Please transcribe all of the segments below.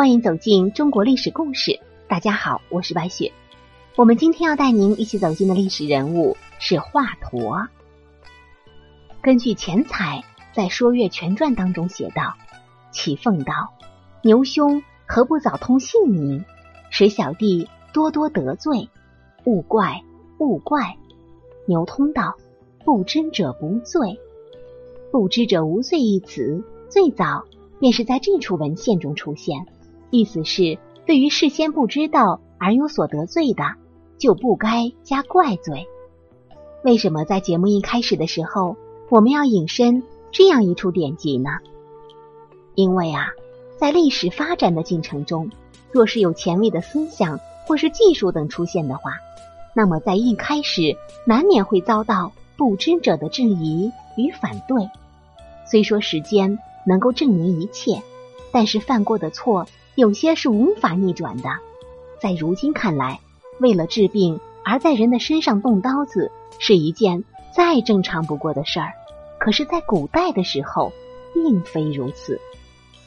欢迎走进中国历史故事。大家好，我是白雪。我们今天要带您一起走进的历史人物是华佗。根据钱彩在《说岳全传》当中写道：“启凤道，牛兄何不早通姓名，使小弟多多得罪？勿怪，勿怪。”牛通道：“不知者不罪。”“不知者无罪”一词最早便是在这处文献中出现，意思是对于事先不知道而有所得罪的，就不该加怪罪。为什么在节目一开始的时候，我们要引申这样一处典籍呢？因为啊，在历史发展的进程中，若是有前卫的思想或是技术等出现的话，那么在一开始难免会遭到不知者的质疑与反对。虽说时间能够证明一切，但是犯过的错有些是无法逆转的。在如今看来，为了治病而在人的身上动刀子是一件再正常不过的事儿。可是，在古代的时候，并非如此。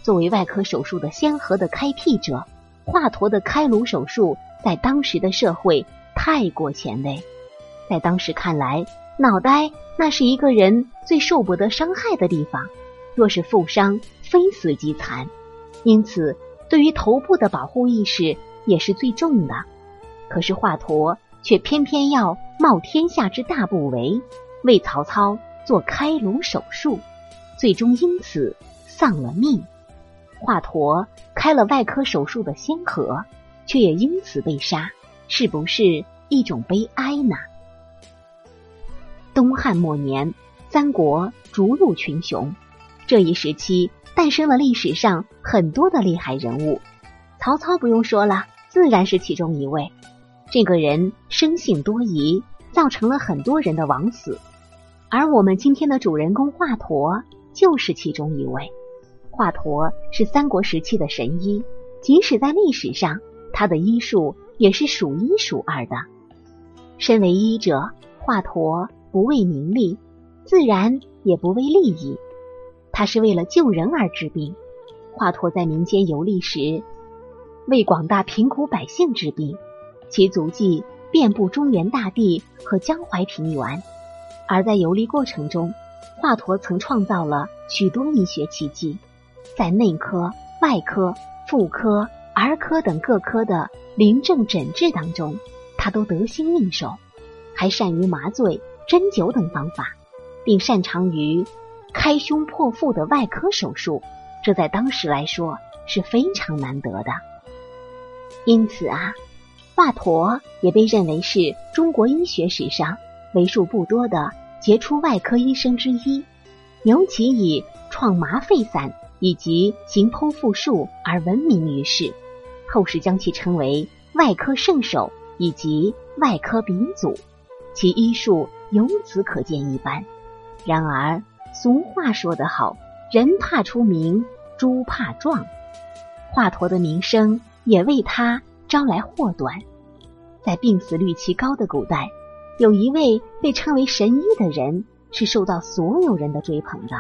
作为外科手术的先河的开辟者，华佗的开颅手术在当时的社会太过前卫。在当时看来，脑袋那是一个人最受不得伤害的地方，若是负伤，非死即残。因此，对于头部的保护意识也是最重的。可是华佗却偏偏要冒天下之大不韪，为曹操做开颅手术，最终因此丧了命。华佗开了外科手术的先河，却也因此被杀，是不是一种悲哀呢？东汉末年，三国逐鹿群雄，这一时期诞生了历史上很多的厉害人物。曹操不用说了，自然是其中一位。这个人生性多疑，造成了很多人的枉死。而我们今天的主人公华佗就是其中一位。华佗是三国时期的神医，即使在历史上，他的医术也是数一数二的。身为医者，华佗。不为名利，自然也不为利益，他是为了救人而治病。华佗在民间游历时，为广大贫苦百姓治病，其足迹遍布中原大地和江淮平原。而在游历过程中，华佗曾创造了许多医学奇迹，在内科、外科、妇科、儿科等各科的临症诊治当中，他都得心应手，还善于麻醉。针灸等方法，并擅长于开胸破腹的外科手术，这在当时来说是非常难得的。因此啊，华佗也被认为是中国医学史上为数不多的杰出外科医生之一。尤其以创麻沸散以及行剖腹术而闻名于世，后世将其称为外科圣手以及外科鼻祖。其医术。由此可见一斑。然而，俗话说得好，人怕出名，猪怕壮。华佗的名声也为他招来祸端。在病死率极高的古代，有一位被称为神医的人，是受到所有人的追捧的。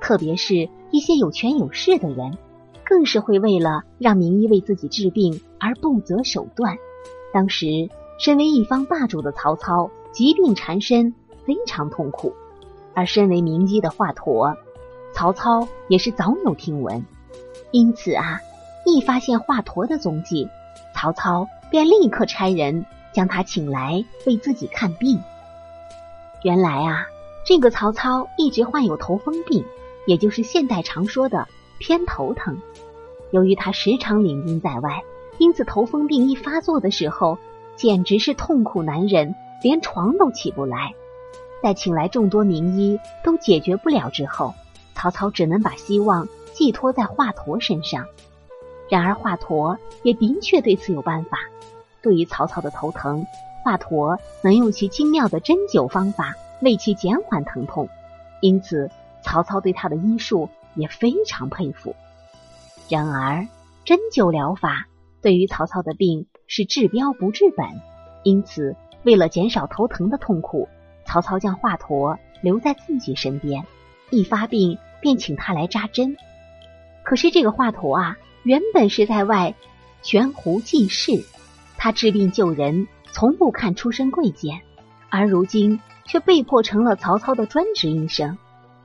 特别是一些有权有势的人，更是会为了让名医为自己治病而不择手段。当时，身为一方霸主的曹操。疾病缠身，非常痛苦。而身为名医的华佗，曹操也是早有听闻。因此啊，一发现华佗的踪迹，曹操便立刻差人将他请来为自己看病。原来啊，这个曹操一直患有头风病，也就是现代常说的偏头疼。由于他时常领兵在外，因此头风病一发作的时候，简直是痛苦难忍。连床都起不来，在请来众多名医都解决不了之后，曹操只能把希望寄托在华佗身上。然而华佗也的确对此有办法。对于曹操的头疼，华佗能用其精妙的针灸方法为其减缓疼痛，因此曹操对他的医术也非常佩服。然而针灸疗法对于曹操的病是治标不治本，因此。为了减少头疼的痛苦，曹操将华佗留在自己身边，一发病便请他来扎针。可是这个华佗啊，原本是在外悬壶济世，他治病救人，从不看出身贵贱，而如今却被迫成了曹操的专职医生，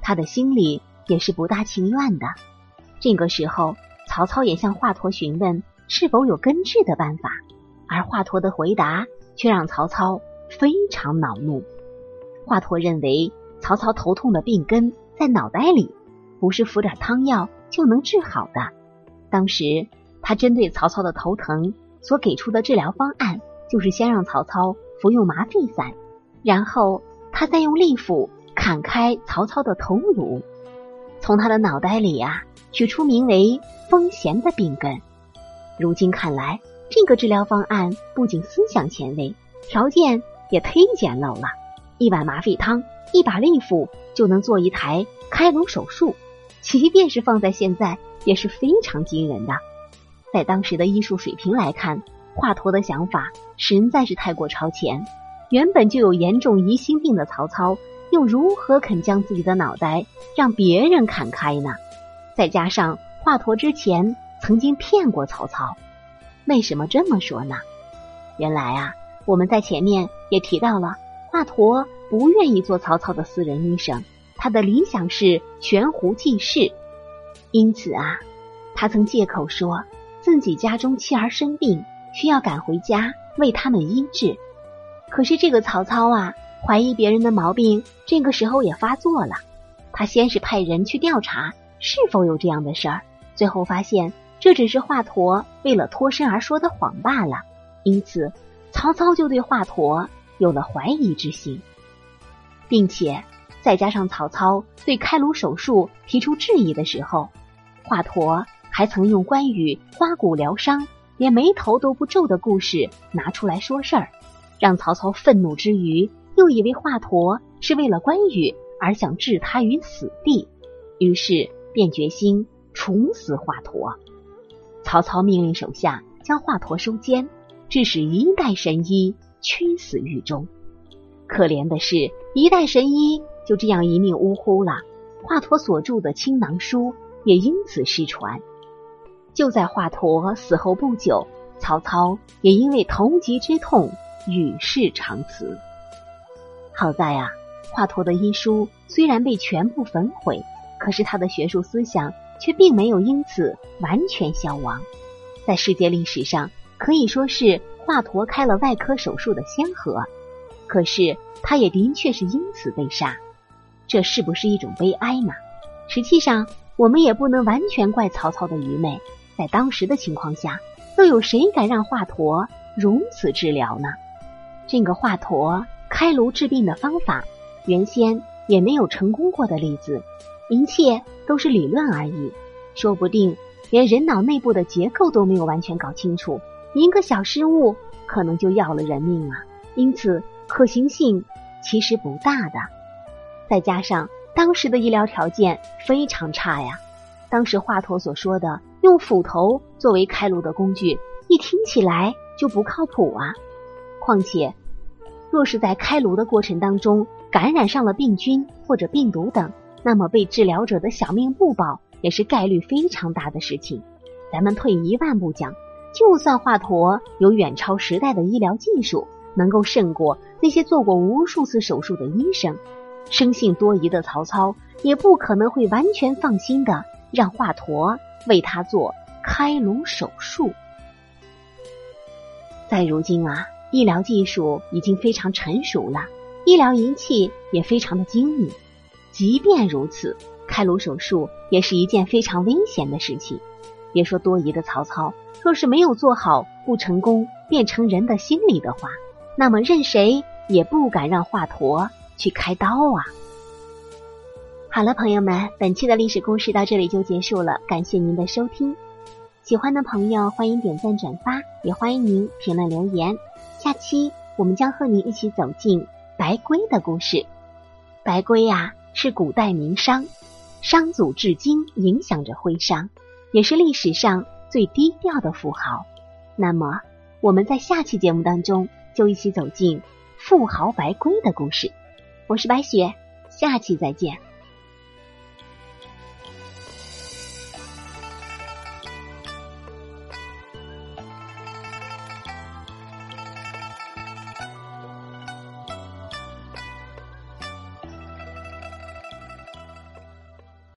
他的心里也是不大情愿的。这个时候，曹操也向华佗询问是否有根治的办法，而华佗的回答却让曹操非常恼怒。华佗认为曹操头痛的病根在脑袋里，不是服点汤药就能治好的。当时，他针对曹操的头疼所给出的治疗方案，就是先让曹操服用麻沸散，然后他再用利斧砍开曹操的头颅，从他的脑袋里啊取出名为风涎的病根。如今看来，这个治疗方案不仅思想前卫，条件也忒简陋了。一碗麻沸汤，一把利斧就能做一台开颅手术，即便是放在现在。也是非常惊人的，在当时的医术水平来看，华佗的想法实在是太过超前。原本就有严重疑心病的曹操，又如何肯将自己的脑袋让别人砍开呢？再加上华佗之前曾经骗过曹操，为什么这么说呢？原来啊，我们在前面也提到了，华佗不愿意做曹操的私人医生，他的理想是悬壶济世。因此啊，他曾借口说自己家中妻儿生病，需要赶回家为他们医治。可是这个曹操啊，怀疑别人的毛病，这个时候也发作了。他先是派人去调查是否有这样的事儿，最后发现这只是华佗为了脱身而说的谎罢了。因此，曹操就对华佗有了怀疑之心，并且再加上曹操对开颅手术提出质疑的时候。华佗还曾用关羽刮骨疗伤，连眉头都不皱的故事拿出来说事儿，让曹操愤怒之余，又以为华佗是为了关羽而想置他于死地，于是便决心处死华佗。曹操命令手下将华佗收监，致使一代神医屈死狱中。可怜的是，一代神医就这样一命呜呼了。华佗所著的青囊书。也因此失传。就在华佗死后不久，曹操也因为头疾之痛与世长辞。好在啊，华佗的医书虽然被全部焚毁，可是他的学术思想却并没有因此完全消亡。在世界历史上，可以说是华佗开了外科手术的先河。可是他也的确是因此被杀，这是不是一种悲哀呢？实际上。我们也不能完全怪曹操的愚昧，在当时的情况下，又有谁敢让华佗如此治疗呢？这个华佗开颅治病的方法，原先也没有成功过的例子，一切都是理论而已。说不定连人脑内部的结构都没有完全搞清楚，一个小失误可能就要了人命啊！因此，可行性其实不大的。再加上。当时的医疗条件非常差呀。当时华佗所说的用斧头作为开颅的工具，一听起来就不靠谱啊。况且，若是在开颅的过程当中感染上了病菌或者病毒等，那么被治疗者的小命不保也是概率非常大的事情。咱们退一万步讲，就算华佗有远超时代的医疗技术，能够胜过那些做过无数次手术的医生。生性多疑的曹操也不可能会完全放心的让华佗为他做开颅手术。在如今啊，医疗技术已经非常成熟了，医疗仪器也非常的精密。即便如此，开颅手术也是一件非常危险的事情。别说多疑的曹操，若是没有做好不成功变成人的心理的话，那么任谁也不敢让华佗。去开刀啊！好了，朋友们，本期的历史故事到这里就结束了，感谢您的收听。喜欢的朋友欢迎点赞转发，也欢迎您评论留言。下期我们将和您一起走进白圭的故事。白圭呀，是古代名商，商祖至今影响着徽商，也是历史上最低调的富豪。那么，我们在下期节目当中就一起走进富豪白龟的故事。我是白雪，下期再见。